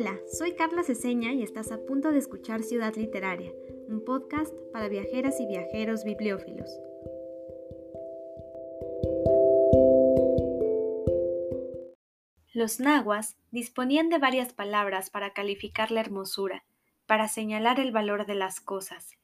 Hola, soy Carla Ceseña y estás a punto de escuchar Ciudad Literaria, un podcast para viajeras y viajeros bibliófilos. Los nahuas disponían de varias palabras para calificar la hermosura, para señalar el valor de las cosas.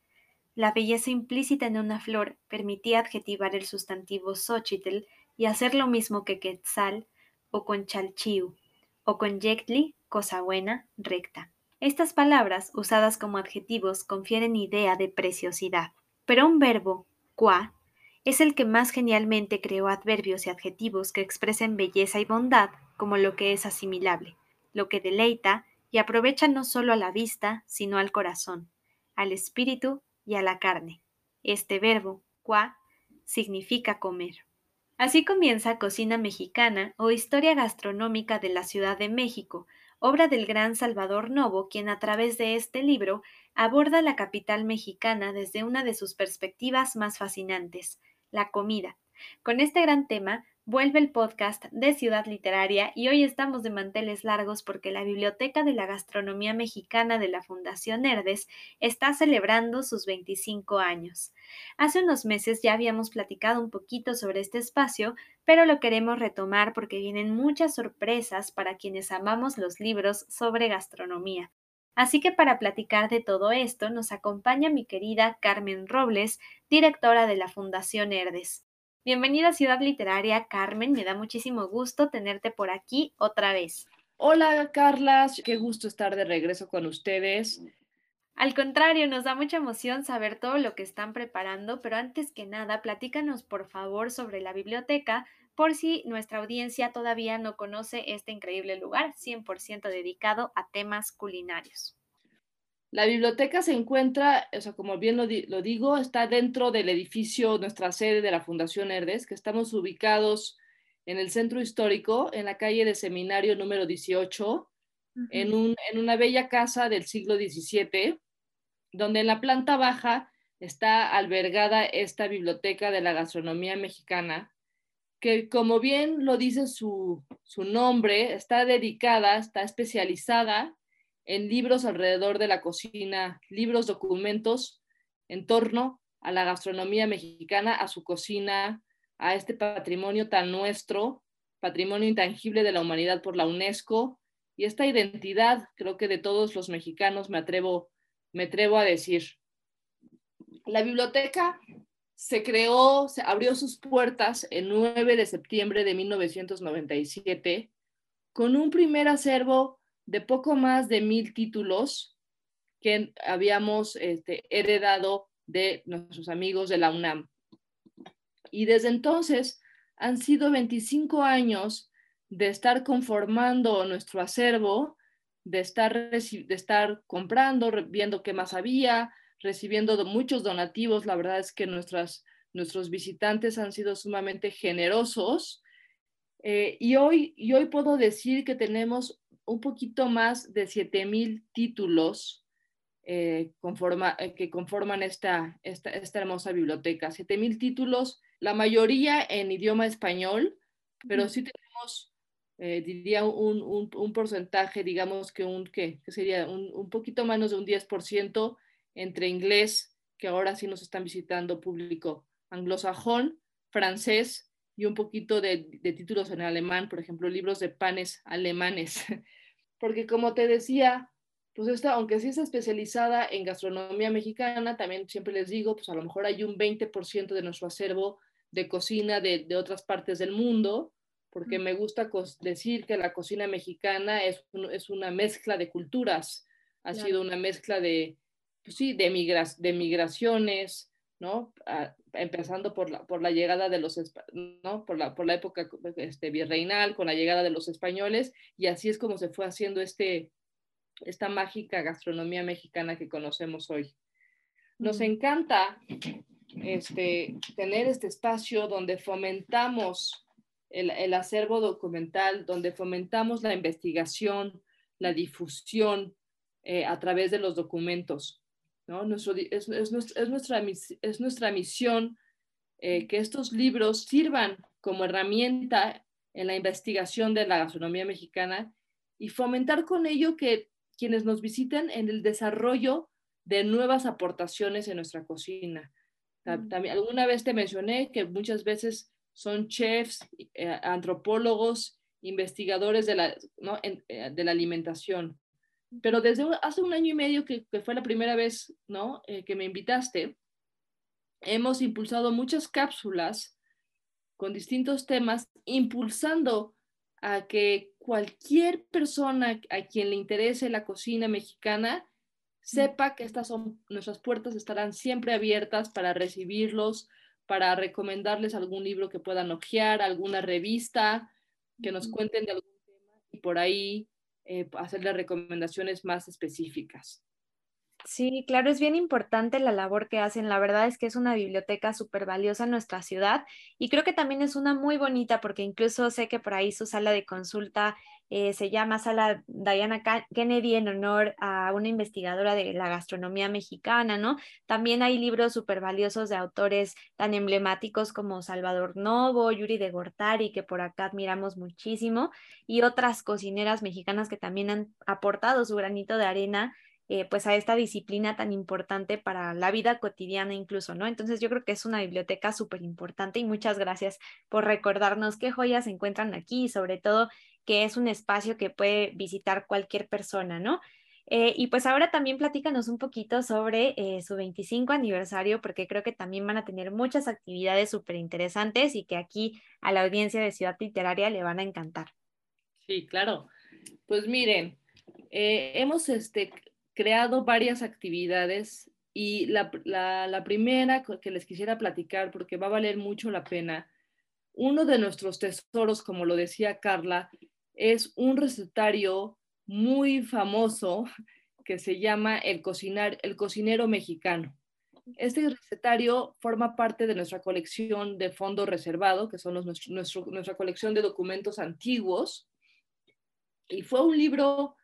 La belleza implícita en una flor permitía adjetivar el sustantivo xochitl y hacer lo mismo que quetzal o con chalchiu, o con yectli, cosa buena, recta. Estas palabras, usadas como adjetivos, confieren idea de preciosidad. Pero un verbo, qua, es el que más genialmente creó adverbios y adjetivos que expresen belleza y bondad como lo que es asimilable, lo que deleita y aprovecha no solo a la vista, sino al corazón, al espíritu y a la carne. Este verbo, qua, significa comer. Así comienza Cocina Mexicana o Historia Gastronómica de la Ciudad de México, obra del gran Salvador Novo, quien a través de este libro aborda la capital mexicana desde una de sus perspectivas más fascinantes, la comida. Con este gran tema Vuelve el podcast de Ciudad Literaria y hoy estamos de manteles largos porque la Biblioteca de la Gastronomía Mexicana de la Fundación Herdes está celebrando sus 25 años. Hace unos meses ya habíamos platicado un poquito sobre este espacio, pero lo queremos retomar porque vienen muchas sorpresas para quienes amamos los libros sobre gastronomía. Así que para platicar de todo esto nos acompaña mi querida Carmen Robles, directora de la Fundación Herdes. Bienvenida a Ciudad Literaria, Carmen. Me da muchísimo gusto tenerte por aquí otra vez. Hola, Carla. Qué gusto estar de regreso con ustedes. Al contrario, nos da mucha emoción saber todo lo que están preparando, pero antes que nada, platícanos por favor sobre la biblioteca, por si nuestra audiencia todavía no conoce este increíble lugar 100% dedicado a temas culinarios. La biblioteca se encuentra, o sea, como bien lo, digo, está dentro del edificio, nuestra sede de la Fundación Herdes, que estamos ubicados en el centro histórico, en la calle de Seminario número 18, en, en una bella casa del siglo XVII, donde en la planta baja está albergada esta biblioteca de la gastronomía mexicana, que como bien lo dice su, su nombre, está dedicada, está especializada en libros alrededor de la cocina, libros, documentos en torno a la gastronomía mexicana, a su cocina, a este patrimonio tan nuestro, patrimonio intangible de la humanidad por la UNESCO y esta identidad, creo que de todos los mexicanos me atrevo, me atrevo a decir. La biblioteca se creó, se abrió sus puertas el 9 de septiembre de 1997 con un primer acervo de poco más de mil títulos que habíamos este, heredado de nuestros amigos de la UNAM. Y desde entonces han sido 25 años de estar conformando nuestro acervo, de estar, de estar comprando, viendo qué más había, recibiendo muchos donativos. La verdad es que nuestras, nuestros visitantes han sido sumamente generosos. Eh, y, hoy, y hoy puedo decir que tenemos un poquito más de 7.000 títulos eh, eh, que conforman esta, esta, hermosa biblioteca. 7.000 títulos, la mayoría en idioma español, pero sí tenemos, eh, diría, un, un, porcentaje, digamos que un, ¿qué? que sería un, un, poquito menos de un 10% entre inglés, que ahora sí nos están visitando público anglosajón, francés y un poquito de, de, títulos en alemán, por ejemplo, libros de panes alemanes. Porque como te decía, pues esta, aunque sí está especializada en gastronomía mexicana, también siempre les digo, pues a lo mejor hay un 20% de nuestro acervo de cocina de, de, otras partes del mundo, porque me gusta decir que la cocina mexicana es, es una mezcla de culturas, ha sido una mezcla de, pues sí, de, migras, de migraciones, ¿no? empezando por la, por la llegada de los, ¿no? Por la, por la época este, virreinal, con la llegada de los españoles, y así es como se fue haciendo este, esta mágica gastronomía mexicana que conocemos hoy. Nos mm. encanta este, tener este espacio donde fomentamos el, el acervo documental, donde fomentamos la investigación, la difusión eh, a través de los documentos. ¿No? Nuestro, es, es, nuestra, es nuestra misión eh, que estos libros sirvan como herramienta en la investigación de la gastronomía mexicana y fomentar con ello que quienes nos visiten en el desarrollo de nuevas aportaciones en nuestra cocina. Mm. También, alguna vez te mencioné que muchas veces son chefs, eh, antropólogos, investigadores de la, eh, de la alimentación. Pero desde hace un año y medio que, fue la primera vez ¿no? Eh, que me invitaste, hemos impulsado muchas cápsulas con distintos temas, impulsando a que cualquier persona a quien le interese la cocina mexicana sepa que estas son nuestras puertas estarán siempre abiertas para recibirlos, para recomendarles algún libro que puedan hojear, alguna revista, que nos cuenten de algún tema y por ahí eh, hacerles recomendaciones más específicas. Sí, claro, es bien importante la labor que hacen. La verdad es que es una biblioteca súper valiosa en nuestra ciudad y creo que también es una muy bonita porque incluso sé que por ahí su sala de consulta eh, se llama Sala Diana Kennedy en honor a una investigadora de la gastronomía mexicana, ¿no? También hay libros súper valiosos de autores tan emblemáticos como Salvador Novo, Yuri de Gortari, que por acá admiramos muchísimo, y otras cocineras mexicanas que también han aportado su granito de arena eh, pues a esta disciplina tan importante para la vida cotidiana incluso, ¿no? Entonces yo creo que es una biblioteca súper importante y muchas gracias por recordarnos qué joyas se encuentran aquí y sobre todo que es un espacio que puede visitar cualquier persona, ¿no? Eh, y pues ahora también platícanos un poquito sobre eh, su 25 aniversario, porque creo que también van a tener muchas actividades súper interesantes y que aquí a la audiencia de Ciudad Literaria le van a encantar. Sí, claro. Pues miren, hemos este, creado varias actividades y la, primera que les quisiera platicar, porque va a valer mucho la pena, uno de nuestros tesoros, como lo decía Carla, es un recetario muy famoso que se llama el, cocinar, el cocinero mexicano. Este recetario forma parte de nuestra colección de fondo reservado, que son los, nuestra colección de documentos antiguos. Y fue un libro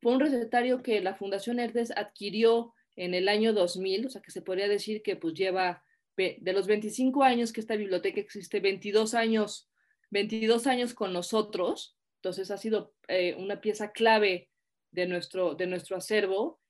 fue un recetario que la Fundación Herdes adquirió en el año 2000, o sea que se podría decir que pues lleva de los 25 años que esta biblioteca existe, 22 años, 22 años con nosotros, entonces ha sido eh, una pieza clave de nuestro, de nuestro acervo.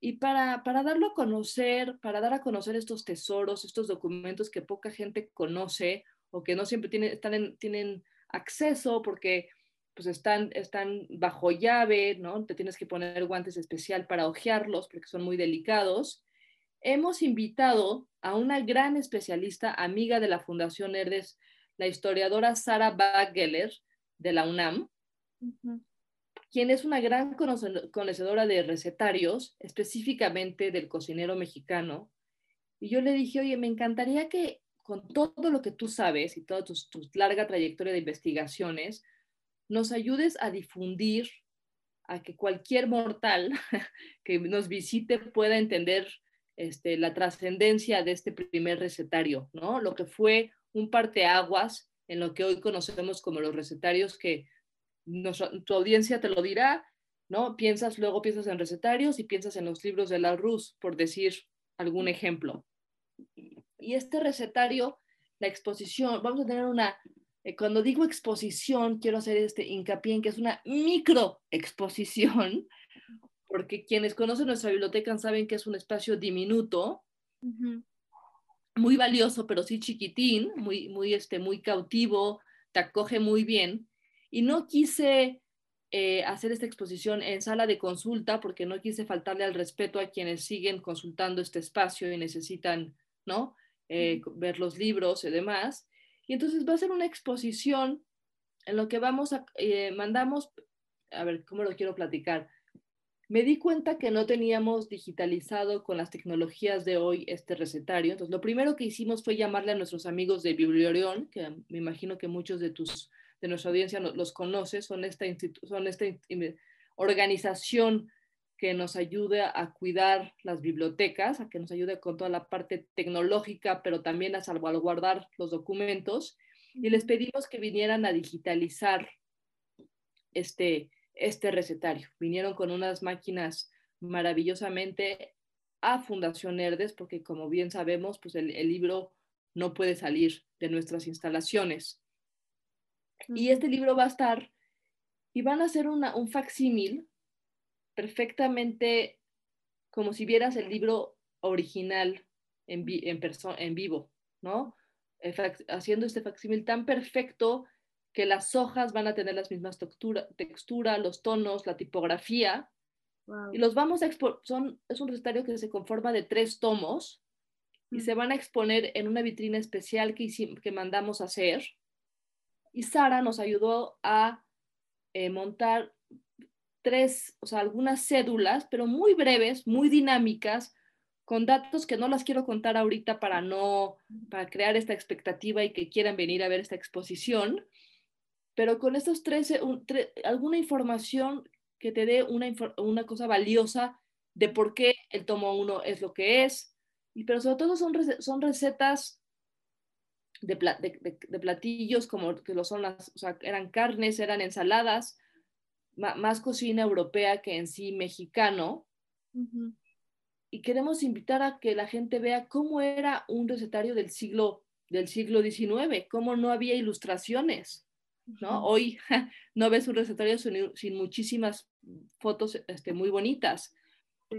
Y para, para darlo a conocer, para dar a conocer estos tesoros, estos documentos que poca gente conoce o que no siempre tiene, están tienen acceso porque pues están, están bajo llave, ¿no? Te tienes que poner guantes especial para hojearlos porque son muy delicados. Hemos invitado a una gran especialista, amiga de la Fundación Herdes, la historiadora Sara Bageller de la UNAM, quien es una gran conocedora de recetarios, específicamente del cocinero mexicano. Y yo le dije, oye, me encantaría que con todo lo que tú sabes y toda tu larga trayectoria de investigaciones, nos ayudes a difundir, a que cualquier mortal que nos visite pueda entender este, la trascendencia de este primer recetario, ¿no? Lo que fue un parteaguas en lo que hoy conocemos como los recetarios que tu audiencia te lo dirá, ¿no? Piensas, luego piensas en recetarios y piensas en los libros de la Rus, por decir algún ejemplo. Y este recetario, la exposición, vamos a tener una eh, cuando digo exposición, quiero hacer este hincapié en que es una micro exposición, porque quienes conocen nuestra biblioteca saben que es un espacio diminuto, muy valioso, pero sí chiquitín, muy, muy, este, muy cautivo, te acoge muy bien. Y no quise eh, hacer esta exposición en sala de consulta porque no quise faltarle al respeto a quienes siguen consultando este espacio y necesitan, ¿no? Eh, ver los libros y demás. Y entonces va a ser una exposición en lo que vamos a, eh, mandamos, a ver, ¿cómo lo quiero platicar? Me di cuenta que no teníamos digitalizado con las tecnologías de hoy este recetario. Entonces, lo primero que hicimos fue llamarle a nuestros amigos de Bibliorión, que me imagino que muchos de tus de nuestra audiencia los conoces, son esta, son esta organización que nos ayuda a cuidar las bibliotecas, a que nos ayude con toda la parte tecnológica, pero también a salvaguardar los documentos. Y les pedimos que vinieran a digitalizar este, este recetario. Vinieron con unas máquinas maravillosamente a Fundación Herdes, porque como bien sabemos, pues el, el libro no puede salir de nuestras instalaciones. Y este libro va a estar y van a hacer una, un facsímil perfectamente como si vieras el libro original en, en, en vivo, ¿no? Haciendo este facsímil tan perfecto que las hojas van a tener las mismas textura, textura los tonos, la tipografía. Y los vamos a exponer, es un recetario que se conforma de tres tomos y se van a exponer en una vitrina especial que, que mandamos a hacer. Y Sara nos ayudó a eh, montar tres, o sea, algunas cédulas, pero muy breves, muy dinámicas, con datos que no las quiero contar ahorita para no, para crear esta expectativa y que quieran venir a ver esta exposición, pero con estos tres, alguna información que te dé una, una cosa valiosa de por qué el tomo uno es lo que es, y, pero sobre todo son, son recetas de, de, platillos como que lo son las, o sea, eran carnes, eran ensaladas, más cocina europea que en sí mexicano. Y queremos invitar a que la gente vea cómo era un recetario del siglo, del siglo XIX, cómo no había ilustraciones. ¿No? Hoy no ves un recetario sin, muchísimas fotos este, muy bonitas.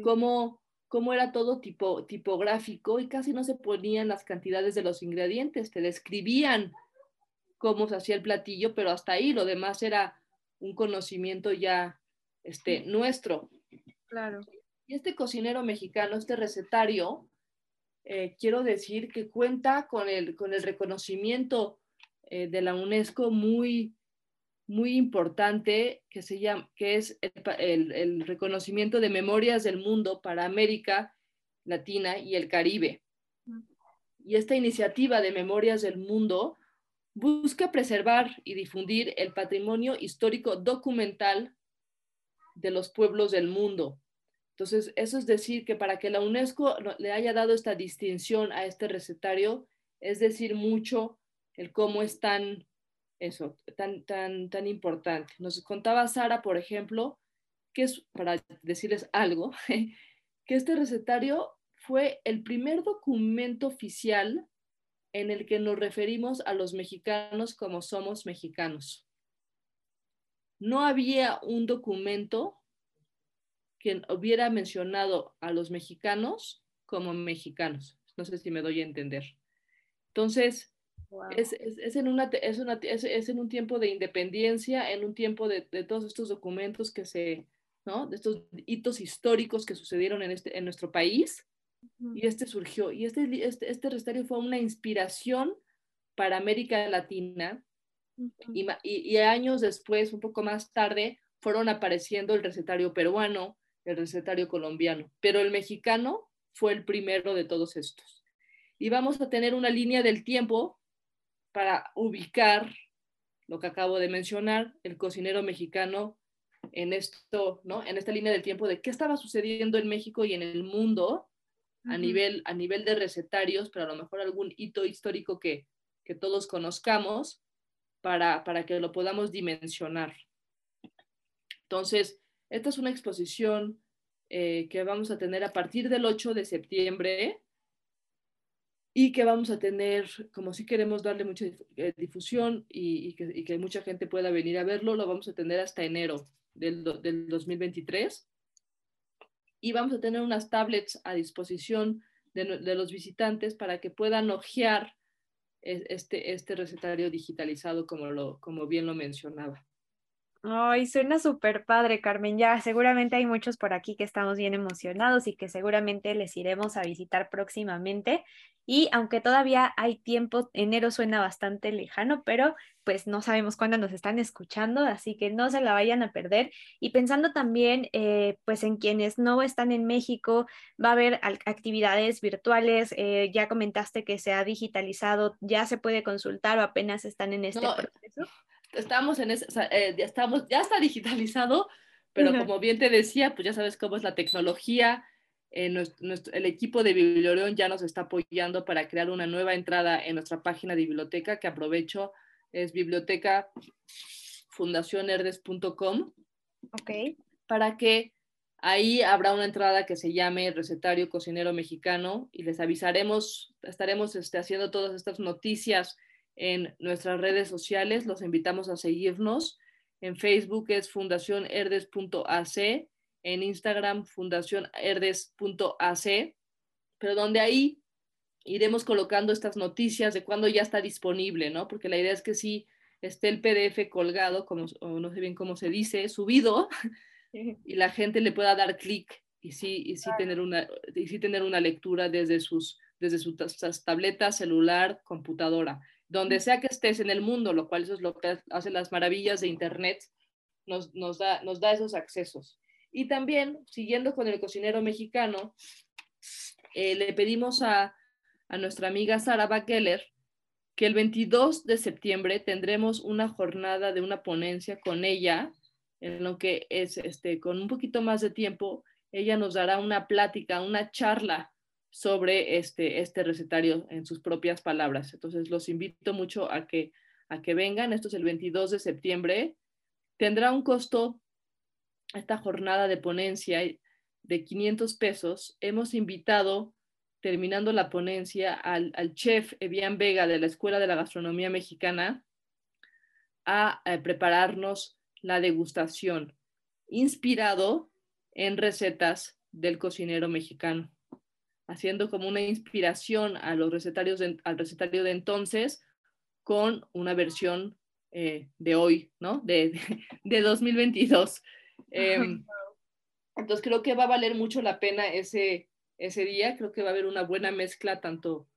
Cómo, cómo era todo tipo, tipográfico y casi no se ponían las cantidades de los ingredientes, te describían cómo se hacía el platillo, pero hasta ahí lo demás era un conocimiento ya este, nuestro. Claro. Y este cocinero mexicano, este recetario, eh, quiero decir que cuenta con el, con el reconocimiento eh, de la UNESCO muy, muy importante que, se llama, que es el, el, reconocimiento de memorias del mundo para América Latina y el Caribe. Y esta iniciativa de memorias del mundo busca preservar y difundir el patrimonio histórico documental de los pueblos del mundo. Entonces, eso es decir que para que la UNESCO le haya dado esta distinción a este recetario, es decir mucho el cómo es tan, eso, tan, tan, tan importante. Nos contaba Sara, por ejemplo, que es, para decirles algo, que este recetario fue el primer documento oficial en el que nos referimos a los mexicanos como somos mexicanos. No había un documento que hubiera mencionado a los mexicanos como mexicanos. No sé si me doy a entender. Entonces, es, en una, es, en un tiempo de independencia, en un tiempo de, todos estos documentos que se, ¿no? De estos hitos históricos que sucedieron en, este, en nuestro país, y este surgió. Y este, este, este recetario fue una inspiración para América Latina. y, y, años después, un poco más tarde, fueron apareciendo el recetario peruano, el recetario colombiano. Pero el mexicano fue el primero de todos estos. Y vamos a tener una línea del tiempo para ubicar lo que acabo de mencionar, el cocinero mexicano en esto, ¿no? En esta línea del tiempo de qué estaba sucediendo en México y en el mundo a, nivel, a nivel de recetarios, pero a lo mejor algún hito histórico que, que todos conozcamos para, para que lo podamos dimensionar. Entonces, esta es una exposición eh, que vamos a tener a partir del 8 de septiembre y que vamos a tener, como si queremos darle mucha eh, difusión y, que, mucha gente pueda venir a verlo, lo vamos a tener hasta enero del, del 2023 y vamos a tener unas tablets a disposición de, los visitantes para que puedan hojear este, este recetario digitalizado como, como bien lo mencionaba. Ay, suena súper padre, Carmen. Ya, seguramente hay muchos por aquí que estamos bien emocionados y que seguramente les iremos a visitar próximamente. Y aunque todavía hay tiempo, enero suena bastante lejano, pero pues no sabemos cuándo nos están escuchando, así que no se la vayan a perder. Y pensando también, eh, pues en quienes no están en México, va a haber actividades virtuales. Eh, ya comentaste que se ha digitalizado, ya se puede consultar o apenas están en este proceso estamos en ese, eh, ya estamos, ya está digitalizado, pero como bien te decía, pues ya sabes cómo es la tecnología. Eh, nuestro, el equipo de Biblioreón ya nos está apoyando para crear una nueva entrada en nuestra página de biblioteca, que aprovecho, es biblioteca fundacionerdes.com. Ok. Para que ahí habrá una entrada que se llame Recetario Cocinero Mexicano y les avisaremos, estaremos este, haciendo todas estas noticias en nuestras redes sociales. Los invitamos a seguirnos En Facebook es fundacionherdes.ac, en Instagram fundacionherdes.ac, pero donde ahí iremos colocando estas noticias de cuándo ya está disponible, ¿no? Porque la idea es que sí esté el PDF colgado, como, no sé bien cómo se dice, subido, y la gente le pueda dar clic y sí, y sí, tener una, y sí tener una lectura desde sus, desde sus tabletas, celular, computadora, donde sea que estés en el mundo, lo cual eso es lo que hace las maravillas de Internet, nos, nos, da, nos da esos accesos. Y también, siguiendo con el cocinero mexicano, eh, le pedimos a, a nuestra amiga Sara Bakeller que el 22 de septiembre tendremos una jornada de una ponencia con ella, en lo que es este, con un poquito más de tiempo, ella nos dará una plática, una charla sobre este, este recetario en sus propias palabras. Entonces, los invito mucho a que, a que vengan. Esto es el 22 de septiembre. Tendrá un costo esta jornada de ponencia de 500 pesos. Hemos invitado terminando la ponencia al, chef Evian Vega de la Escuela de la Gastronomía Mexicana a, a prepararnos la degustación, inspirado en recetas del cocinero mexicano, haciendo como una inspiración a los recetarios al recetario de entonces con una versión eh, de hoy, ¿no? De, de 2022. Em, entonces creo que va a valer mucho la pena ese, ese día. Creo que va a haber una buena mezcla tanto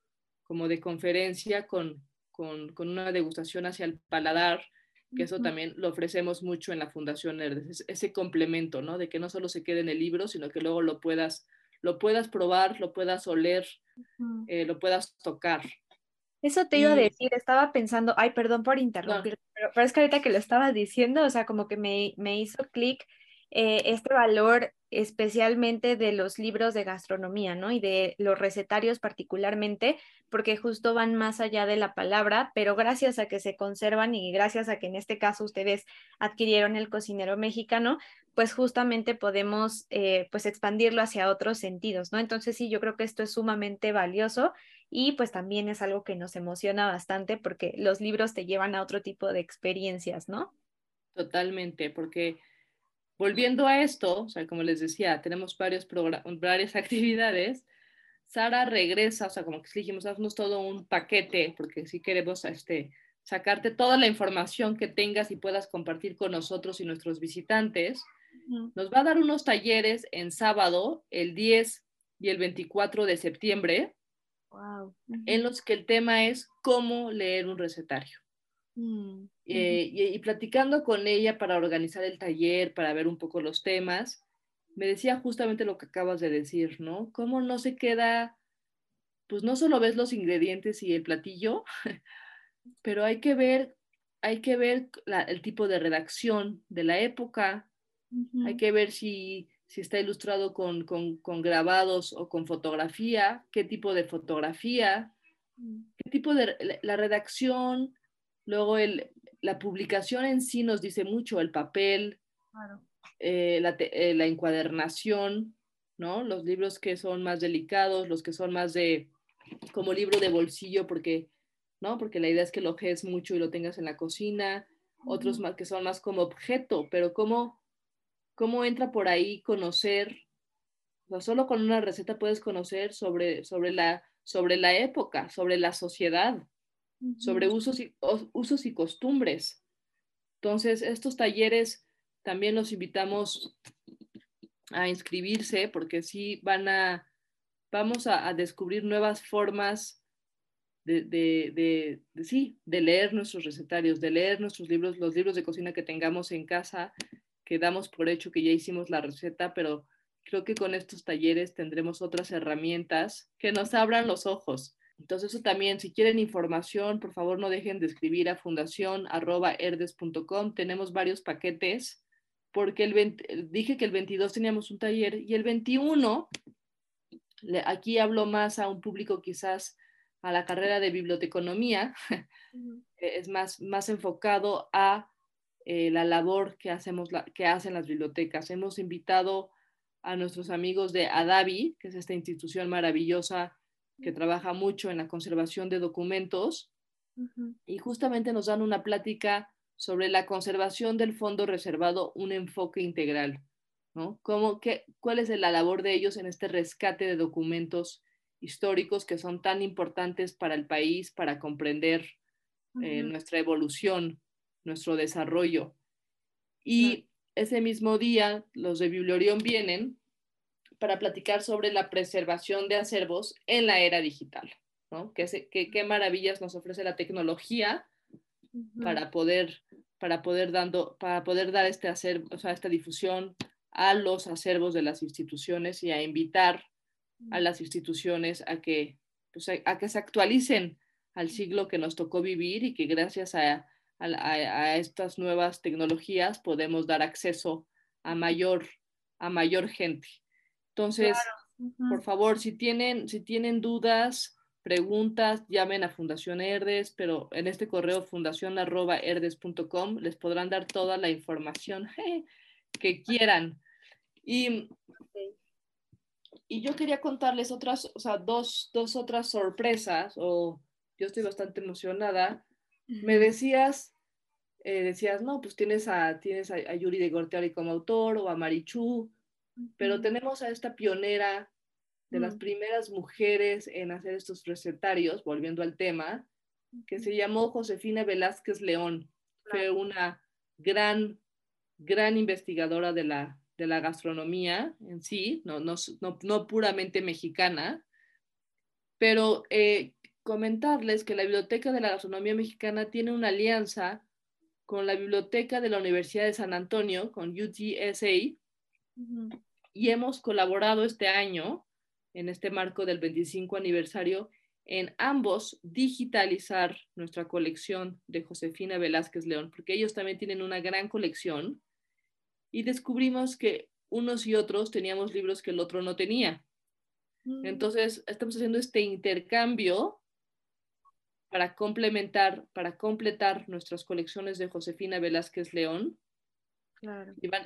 como de conferencia con, con, con una degustación hacia el paladar, que eso también lo ofrecemos mucho en la Fundación Herdes, ese complemento, ¿no? De que no solo se quede en el libro, sino que luego lo puedas, lo puedas probar, lo puedas oler, eh, lo puedas tocar. Eso te iba a decir, estaba pensando, ay, perdón por interrumpir, pero, pero, es que ahorita que lo estabas diciendo, o sea, como que me, me hizo clic eh, este valor especialmente de los libros de gastronomía, ¿no? Y de los recetarios particularmente, porque justo van más allá de la palabra, pero gracias a que se conservan y gracias a que en este caso ustedes adquirieron el cocinero mexicano, pues justamente podemos eh, pues expandirlo hacia otros sentidos, ¿no? Entonces sí, yo creo que esto es sumamente valioso y pues también es algo que nos emociona bastante porque los libros te llevan a otro tipo de experiencias, ¿no? Totalmente, porque volviendo a esto, o sea, como les decía, tenemos varios varias actividades. Sara regresa, o sea, como que dijimos, haznos todo un paquete, porque si queremos este, sacarte toda la información que tengas y puedas compartir con nosotros y nuestros visitantes. Nos va a dar unos talleres en sábado, el 10 y el 24 de septiembre, en los que el tema es cómo leer un recetario. Mm, eh, y, platicando con ella para organizar el taller, para ver un poco los temas, me decía justamente lo que acabas de decir, ¿no? ¿Cómo no se queda, pues no solo ves los ingredientes y el platillo, pero hay que ver, hay que ver el tipo de redacción de la época, hay que ver si, si está ilustrado con, con, con, grabados o con fotografía, qué tipo de fotografía, mm. qué tipo de la redacción, Luego el, la publicación en sí nos dice mucho, el papel, eh, la, eh, la, encuadernación, ¿no? Los libros que son más delicados, los que son más de, como libro de bolsillo, porque, ¿no? Porque la idea es que lo ojes mucho y lo tengas en la cocina, otros más que son más como objeto, pero ¿cómo, cómo entra por ahí conocer? O solo con una receta puedes conocer sobre, sobre, la, sobre la época, sobre la sociedad, sobre usos y, usos y costumbres. Entonces, estos talleres también los invitamos a inscribirse porque sí van a, vamos a, descubrir nuevas formas de, de, de, sí, de leer nuestros recetarios, de leer nuestros libros, los libros de cocina que tengamos en casa, que damos por hecho que ya hicimos la receta, pero creo que con estos talleres tendremos otras herramientas que nos abran los ojos entonces, eso también, si quieren información, por favor no dejen de escribir a fundación.erdes.com. Tenemos varios paquetes, porque el dije que el 22 teníamos un taller y el 21, aquí hablo más a un público quizás a la carrera de biblioteconomía, es más, más enfocado a eh, la labor que, hacemos, que hacen las bibliotecas. Hemos invitado a nuestros amigos de ADAVI, que es esta institución maravillosa que trabaja mucho en la conservación de documentos, y justamente nos dan una plática sobre la conservación del fondo reservado un enfoque integral, ¿no? ¿Cómo, qué, ¿Cuál es la labor de ellos en este rescate de documentos históricos que son tan importantes para el país, para comprender eh, nuestra evolución, nuestro desarrollo? Y ese mismo día, los de Bibliorión vienen para platicar sobre la preservación de acervos en la era digital, ¿no? Qué, qué, maravillas nos ofrece la tecnología para poder, para poder, dando, para poder dar este acervo, o sea, esta difusión a los acervos de las instituciones y a invitar a las instituciones a que, pues, a, que se actualicen al siglo que nos tocó vivir y que gracias a, a, estas nuevas tecnologías podemos dar acceso a mayor, a mayor gente. Entonces, por favor, si tienen, si tienen dudas, preguntas, llamen a Fundación Herdes, pero en este correo fundación.herdes.com les podrán dar toda la información que quieran. Y, y yo quería contarles otras, o sea, dos, dos otras sorpresas, o yo estoy bastante emocionada. Me decías, eh, decías, no, pues tienes a, tienes a, Yuri de Gorteari como autor o a Marichu, pero tenemos a esta pionera de las primeras mujeres en hacer estos recetarios, volviendo al tema, que se llamó Josefina Velázquez León. Fue una gran, gran investigadora de la, de la gastronomía en sí, no, no, no, puramente mexicana, pero eh, comentarles que la Biblioteca de la Gastronomía Mexicana tiene una alianza con la Biblioteca de la Universidad de San Antonio, con UTSA, y hemos colaborado este año, en este marco del 25 aniversario, en ambos digitalizar nuestra colección de Josefina Velázquez León, porque ellos también tienen una gran colección, y descubrimos que unos y otros teníamos libros que el otro no tenía. Mm. Entonces, estamos haciendo este intercambio para complementar, para completar nuestras colecciones de Josefina Velázquez León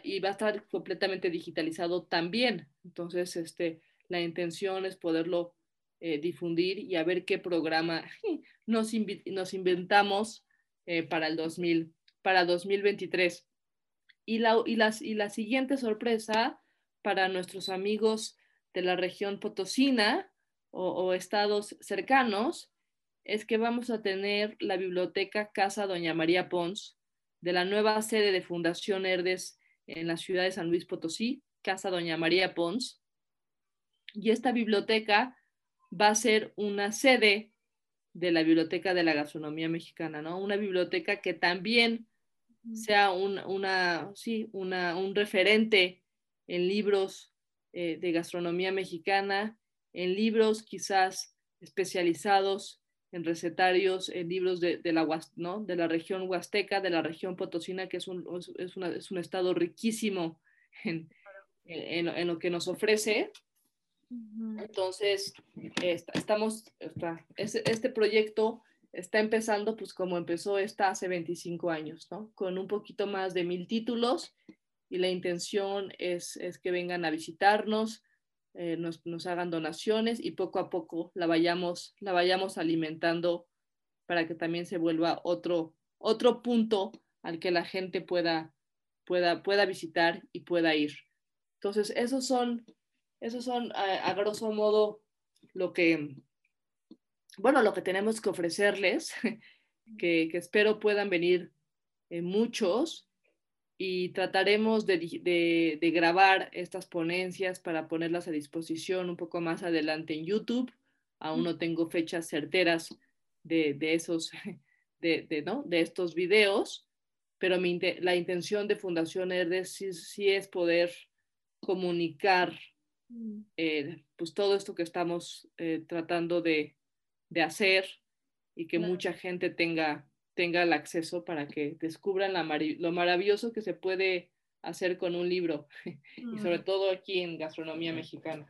y, va a estar completamente digitalizado también. Entonces, este, la intención es poderlo eh, difundir y a ver qué programa nos, nos inventamos eh, para el 2000, para 2023. Y la, y, las, y la siguiente sorpresa para nuestros amigos de la región potosina o estados cercanos es que vamos a tener la biblioteca Casa Doña María Pons de la nueva sede de Fundación Herdes en la ciudad de San Luis Potosí, Casa Doña María Pons. Y esta biblioteca va a ser una sede de la Biblioteca de la Gastronomía Mexicana, ¿no? Una biblioteca que también sea un, una, sí, una, un referente en libros eh, de gastronomía mexicana, en libros quizás especializados en recetarios, en libros de, de, la, ¿no? de la región huasteca, de la región potosina, que es un, es una, es un estado riquísimo en, en, en, lo que nos ofrece. Entonces, estamos, está, este, proyecto está empezando pues como empezó esta hace 25 años, ¿no? Con un poquito más de mil títulos y la intención es, es que vengan a visitarnos, eh, nos, hagan donaciones y poco a poco la vayamos, la vayamos alimentando para que también se vuelva otro, otro punto al que la gente pueda, pueda, pueda visitar y pueda ir. Entonces, esos son, esos son a, grosso modo lo que, bueno, lo que tenemos que ofrecerles, que, que espero puedan venir eh, muchos y trataremos de, grabar estas ponencias para ponerlas a disposición un poco más adelante en YouTube. Aún no tengo fechas certeras de, esos, de, ¿no? de estos videos, pero la intención de Fundación Herdes sí, es poder comunicar mm. eh, pues todo esto que estamos eh, tratando de, hacer y que mucha gente tenga tenga el acceso para que descubran lo maravilloso que se puede hacer con un libro, y sobre todo aquí en gastronomía mexicana.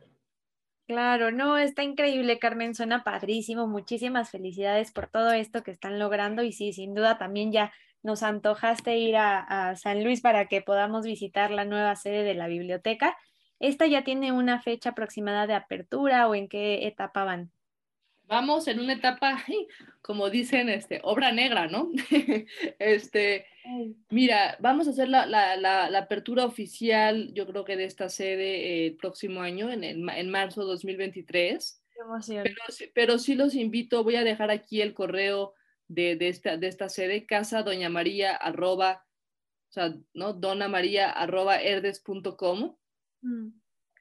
Claro, no, está increíble, Carmen, suena padrísimo. Muchísimas felicidades por todo esto que están logrando y sí, sin duda también ya nos antojaste ir a, a San Luis para que podamos visitar la nueva sede de la biblioteca. ¿Esta ya tiene una fecha aproximada de apertura o en qué etapa van? Vamos en una etapa, como dicen, este, obra negra, ¿no? este, Mira, vamos a hacer la, la, la, apertura oficial, yo creo que de esta sede eh, el próximo año, en, el, en marzo 2023. Qué. Pero, pero, sí los invito, voy a dejar aquí el correo de, de, esta, de esta sede, casa doña maría arroba, o sea, ¿no? Dona maría arroba herdes.com, mm.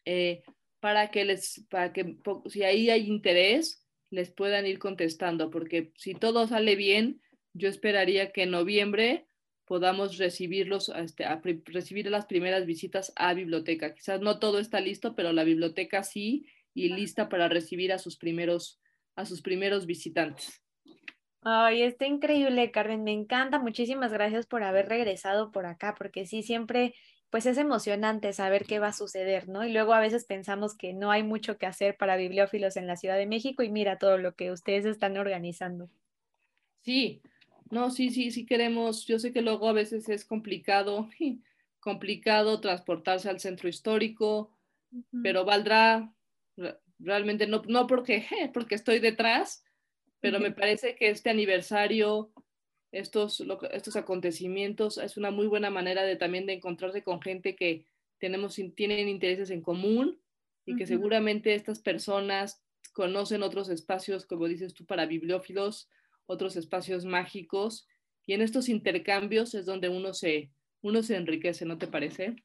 eh, para que les, para que si ahí hay interés, les puedan ir contestando, porque si todo sale bien, yo esperaría que en noviembre podamos recibirlos, este, recibir las primeras visitas a biblioteca. Quizás no todo está listo, pero la biblioteca sí y lista para recibir a sus primeros, a sus primeros visitantes. Ay, está increíble, Carmen, me encanta. Muchísimas gracias por haber regresado por acá, porque sí, siempre, pues es emocionante saber qué va a suceder, ¿no? Y luego a veces pensamos que no hay mucho que hacer para bibliófilos en la Ciudad de México y mira todo lo que ustedes están organizando. Sí, no, sí, sí, sí queremos. Yo sé que luego a veces es complicado, complicado transportarse al centro histórico, pero valdrá realmente no, no porque, porque estoy detrás, pero me parece que este aniversario, estos, estos acontecimientos, es una muy buena manera de también de encontrarse con gente que tenemos, tienen intereses en común y que seguramente estas personas conocen otros espacios, como dices tú, para bibliófilos, otros espacios mágicos, y en estos intercambios es donde uno se, uno se enriquece, ¿no te parece?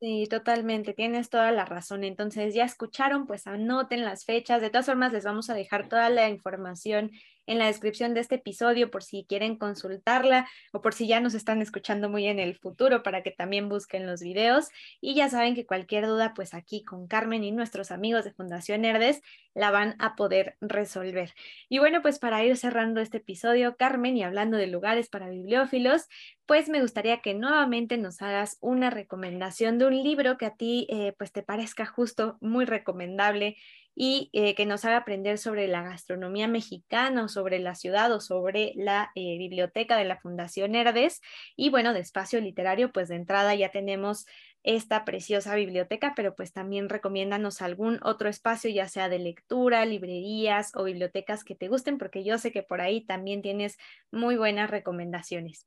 Sí, totalmente, tienes toda la razón. Entonces, ya escucharon, pues anoten las fechas. De todas formas, les vamos a dejar toda la información en la descripción de este episodio por si quieren consultarla o por si ya nos están escuchando muy en el futuro para que también busquen los videos. Y ya saben que cualquier duda, pues aquí con Carmen y nuestros amigos de Fundación Herdes la van a poder resolver. Y bueno, pues para ir cerrando este episodio, Carmen, y hablando de lugares para bibliófilos, pues me gustaría que nuevamente nos hagas una recomendación de un libro que a ti eh, pues te parezca justo muy recomendable y eh, que nos haga aprender sobre la gastronomía mexicana o sobre la ciudad o sobre la eh, biblioteca de la Fundación Herdes. Y bueno, de espacio literario, pues de entrada ya tenemos esta preciosa biblioteca, pero pues también recomiéndanos algún otro espacio, ya sea de lectura, librerías o bibliotecas que te gusten, porque yo sé que por ahí también tienes muy buenas recomendaciones.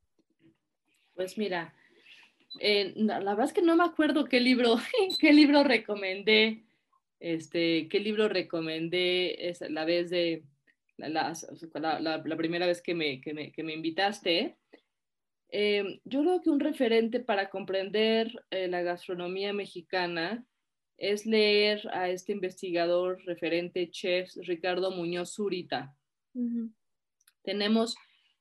Pues mira, eh, la verdad es que no me acuerdo qué libro, qué libro recomendé este, ¿Qué libro recomendé es la vez de la, la, primera vez que me, que me, que me invitaste? Eh, yo creo que un referente para comprender eh, la gastronomía mexicana es leer a este investigador referente chef Ricardo Muñoz Zurita. Tenemos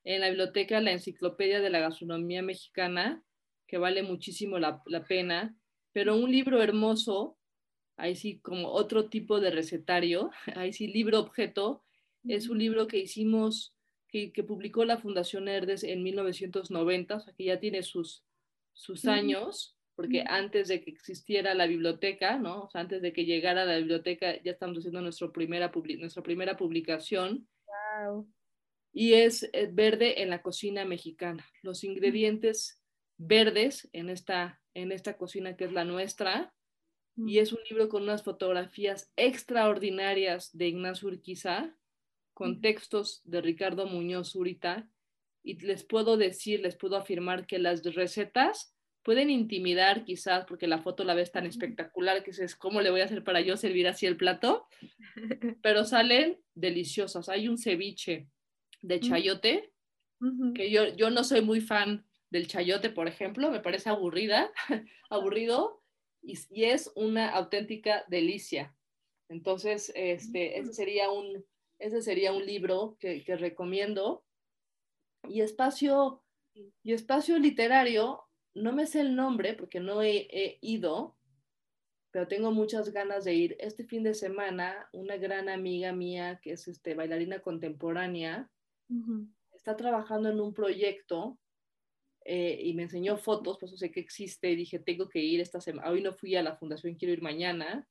en la biblioteca la enciclopedia de la gastronomía mexicana, que vale muchísimo la, la pena, pero un libro hermoso ahí sí como otro tipo de recetario, ahí sí libro objeto, es un libro que hicimos, que, publicó la Fundación Herdes en 1990, o sea que ya tiene sus, sus años, porque antes de que existiera la biblioteca, ¿no? O sea, antes de que llegara la biblioteca, ya estamos haciendo nuestro primera nuestra primera publicación. Y es, es, verde en la cocina mexicana. Los ingredientes verdes en esta, en esta cocina que es la nuestra, y es un libro con unas fotografías extraordinarias de Ignacio Urquiza, con textos de Ricardo Muñoz Urita, y les puedo decir, les puedo afirmar que las recetas pueden intimidar quizás porque la foto la ves tan espectacular que es cómo le voy a hacer para yo servir así el plato, pero salen deliciosas. Hay un ceviche de chayote, que yo, yo no soy muy fan del chayote, por ejemplo, me parece aburrida, aburrido, y, es una auténtica delicia. Entonces, este, ese, sería un, ese sería un libro que, recomiendo. Y espacio, y espacio literario, no me sé el nombre porque no he, ido, pero tengo muchas ganas de ir. Este fin de semana, una gran amiga mía que es este, bailarina contemporánea, está trabajando en un proyecto eh, y me enseñó fotos, por eso sé que existe, y dije, tengo que ir esta semana, hoy no fui a la fundación, quiero ir mañana,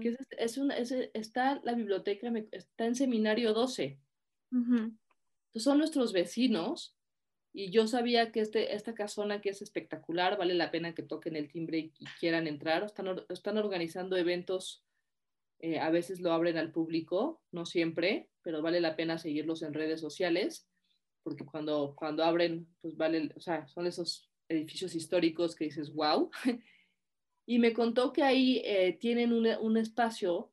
que es, es, una, está la biblioteca, está en seminario 12. Entonces son nuestros vecinos, y yo sabía que este, esta casona que es espectacular, vale la pena que toquen el timbre y, quieran entrar, están, están organizando eventos, eh, a veces lo abren al público, no siempre, pero vale la pena seguirlos en redes sociales porque cuando, cuando abren, pues vale, o sea, son esos edificios históricos que dices, wow. Y me contó que ahí eh, tienen un, un, espacio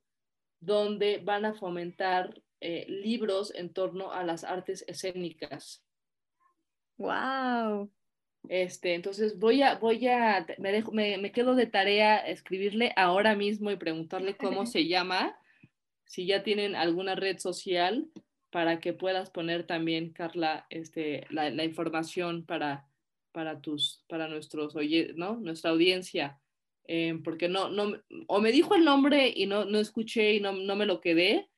donde van a fomentar eh, libros en torno a las artes escénicas. ¡Wow! Este, entonces voy a, voy a, me, dejo, me, me quedo de tarea escribirle ahora mismo y preguntarle cómo se llama, si ya tienen alguna red social para que puedas poner también, Carla, este, la, la información para, para, tus, para nuestros, ¿no? nuestra audiencia. Eh, porque no, no, o me dijo el nombre y no, no escuché y no, no me lo quedé,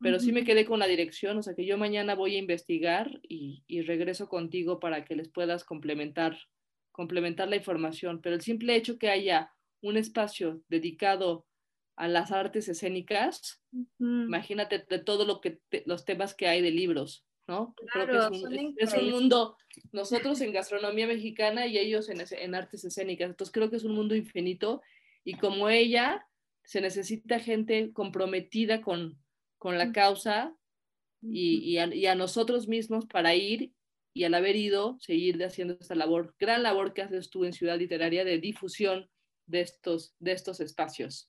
pero sí me quedé con la dirección, o sea que yo mañana voy a investigar y, y, regreso contigo para que les puedas complementar, complementar la información. Pero el simple hecho que haya un espacio dedicado a las artes escénicas, imagínate de todo lo que los temas que hay de libros, ¿no? Creo que es un, es un, mundo, nosotros en gastronomía mexicana y ellos en, en artes escénicas, entonces creo que es un mundo infinito y como ella, se necesita gente comprometida con, con la causa y, y, a, y, a, nosotros mismos para ir y al haber ido, seguir haciendo esta labor, gran labor que haces tú en Ciudad Literaria de difusión de estos, de estos espacios.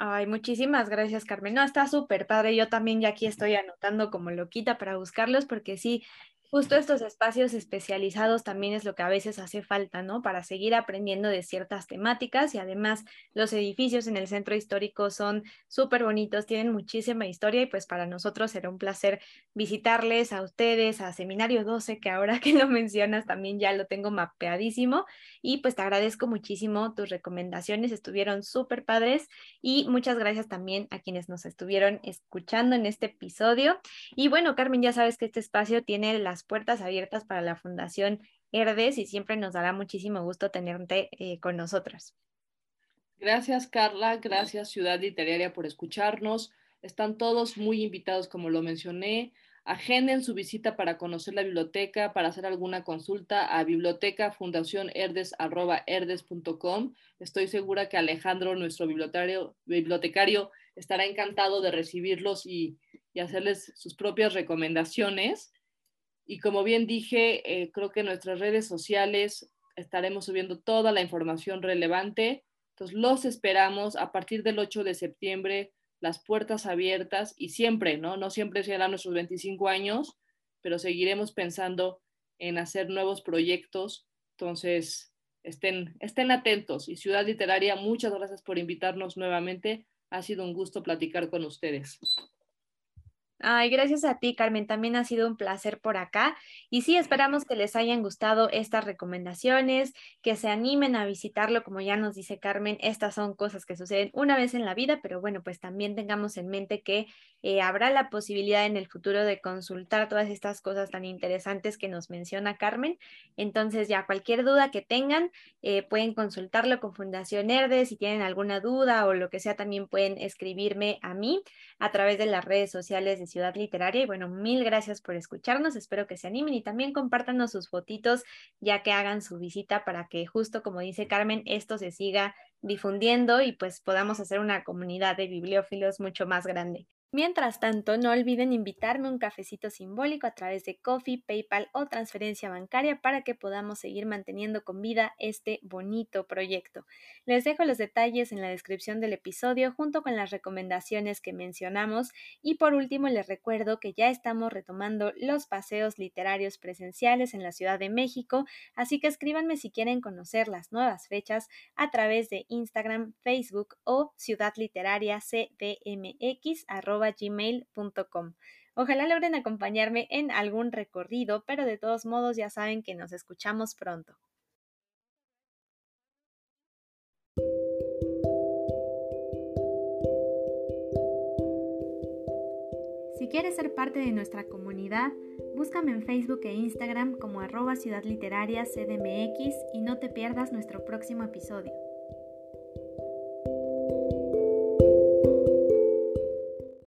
Ay, muchísimas gracias, Carmen. No, está súper padre. Yo también ya aquí estoy anotando como loquita para buscarlos porque sí, justo estos espacios especializados también es lo que a veces hace falta, ¿no? Para seguir aprendiendo de ciertas temáticas y además los edificios en el centro histórico son súper bonitos, tienen muchísima historia y pues para nosotros será un placer visitarles a ustedes, a Seminario 12, que ahora que lo mencionas también ya lo tengo mapeadísimo y pues te agradezco muchísimo tus recomendaciones, estuvieron súper padres y muchas gracias también a quienes nos estuvieron escuchando en este episodio. Y bueno, Carmen, ya sabes que este espacio tiene las puertas abiertas para la Fundación Herdes y siempre nos dará muchísimo gusto tenerte eh, con nosotros. Gracias, Carla. Gracias, Ciudad Literaria, por escucharnos. Están todos muy invitados, como lo mencioné. Agenden su visita para conocer la biblioteca, para hacer alguna consulta a biblioteca fundación Estoy segura que Alejandro, nuestro bibliotecario, bibliotecario estará encantado de recibirlos y, y hacerles sus propias recomendaciones. Y como bien dije, eh, creo que en nuestras redes sociales estaremos subiendo toda la información relevante. Entonces, los esperamos a partir del 8 de septiembre, las puertas abiertas y siempre, ¿no? No siempre serán nuestros 25 años, pero seguiremos pensando en hacer nuevos proyectos. Entonces, estén, estén atentos. Y Ciudad Literaria, muchas gracias por invitarnos nuevamente. Ha sido un gusto platicar con ustedes. Ay, gracias a ti, Carmen. También ha sido un placer por acá. Y sí, esperamos que les hayan gustado estas recomendaciones, que se animen a visitarlo. Como ya nos dice Carmen, estas son cosas que suceden una vez en la vida, pero bueno, pues también tengamos en mente que eh, habrá la posibilidad en el futuro de consultar todas estas cosas tan interesantes que nos menciona Carmen. Entonces, ya cualquier duda que tengan, eh, pueden consultarlo con Fundación Herde. Si tienen alguna duda o lo que sea, también pueden escribirme a mí a través de las redes sociales de Ciudad Literaria. Y bueno, mil gracias por escucharnos. Espero que se animen y también compártanos sus fotitos ya que hagan su visita para que justo como dice Carmen, esto se siga difundiendo y pues podamos hacer una comunidad de bibliófilos mucho más grande. Mientras tanto, no olviden invitarme un cafecito simbólico a través de Coffee, PayPal o transferencia bancaria para que podamos seguir manteniendo con vida este bonito proyecto. Les dejo los detalles en la descripción del episodio junto con las recomendaciones que mencionamos y por último les recuerdo que ya estamos retomando los paseos literarios presenciales en la Ciudad de México, así que escríbanme si quieren conocer las nuevas fechas a través de Instagram, Facebook o Ciudad Literaria CDMX gmail.com. Ojalá logren acompañarme en algún recorrido, pero de todos modos ya saben que nos escuchamos pronto. Si quieres ser parte de nuestra comunidad, búscame en Facebook e Instagram como arroba Ciudad CDMX y no te pierdas nuestro próximo episodio.